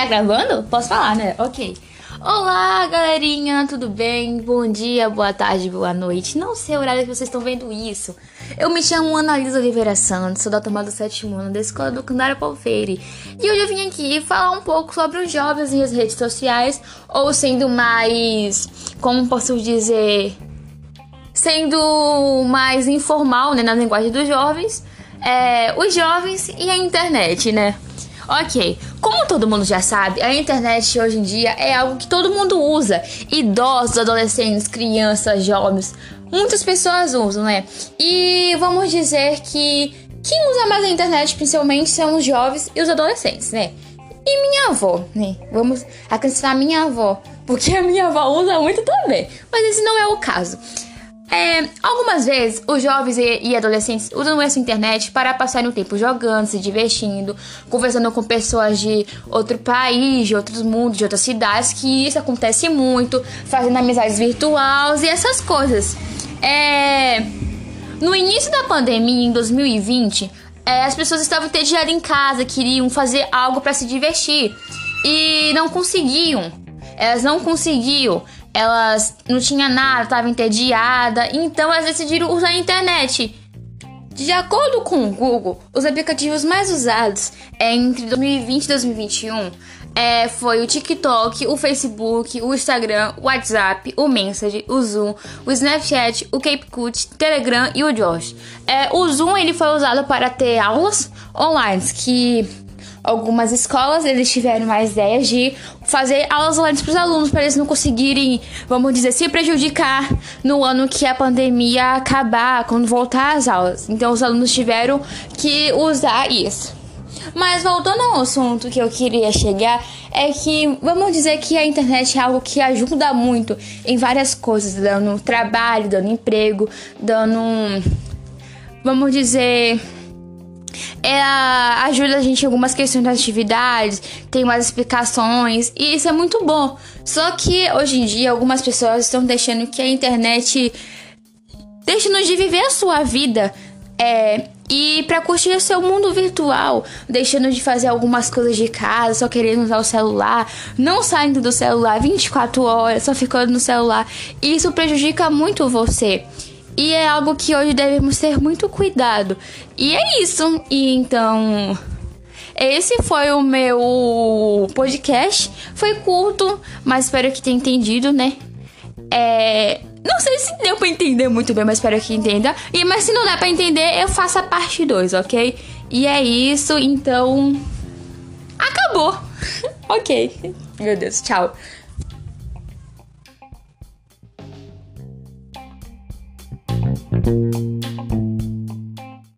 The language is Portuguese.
Tá gravando? Posso falar, né? Ok. Olá, galerinha, tudo bem? Bom dia, boa tarde, boa noite. Não sei o horário que vocês estão vendo isso. Eu me chamo Analisa Oliveira Santos, sou da tomada do sétimo ano da Escola do Candário Paulo Freire. E hoje eu vim aqui falar um pouco sobre os jovens e as redes sociais, ou sendo mais, como posso dizer, sendo mais informal, né, na linguagem dos jovens, é, os jovens e a internet, né? Ok, como todo mundo já sabe, a internet hoje em dia é algo que todo mundo usa. Idosos, adolescentes, crianças, jovens, muitas pessoas usam, né? E vamos dizer que quem usa mais a internet principalmente são os jovens e os adolescentes, né? E minha avó, né? Vamos acrescentar minha avó, porque a minha avó usa muito também. Mas esse não é o caso. É, algumas vezes, os jovens e, e, adolescentes usam essa internet para passar o tempo jogando, se divertindo, conversando com pessoas de outro país, de outros mundos, de outras cidades, que isso acontece muito, fazendo amizades virtuais e essas coisas. É, no início da pandemia, em 2020, é, as pessoas estavam entediadas em casa, queriam fazer algo para se divertir e não conseguiam. Elas não conseguiam elas não tinha nada, estava entediada, então elas decidiram usar a internet. De acordo com o Google, os aplicativos mais usados é, entre 2020 e 2021 é, foi o TikTok, o Facebook, o Instagram, o WhatsApp, o Message, o Zoom, o Snapchat, o CapCut, Telegram e o Josh. É, o Zoom ele foi usado para ter aulas online que algumas escolas eles tiveram mais ideias de fazer aulas online para os alunos para eles não conseguirem, vamos dizer, se prejudicar no ano que a pandemia acabar, quando voltar às aulas. Então os alunos tiveram que usar isso. Mas voltando ao assunto que eu queria chegar, é que vamos dizer que a internet é algo que ajuda muito em várias coisas, dando trabalho, dando emprego, dando vamos dizer ela ajuda a gente em algumas questões das atividades, tem mais explicações, e isso é muito bom. Só que hoje em dia algumas pessoas estão deixando que a internet deixa-nos de viver a sua vida. É, e para curtir o seu mundo virtual, deixando de fazer algumas coisas de casa, só querendo usar o celular, não saindo do celular 24 horas, só ficando no celular. Isso prejudica muito você. E é algo que hoje devemos ter muito cuidado. E é isso. E então. Esse foi o meu podcast. Foi curto, mas espero que tenha entendido, né? É. Não sei se deu pra entender muito bem, mas espero que entenda. E, mas se não der pra entender, eu faço a parte 2, ok? E é isso, então. Acabou! ok. Meu Deus, tchau.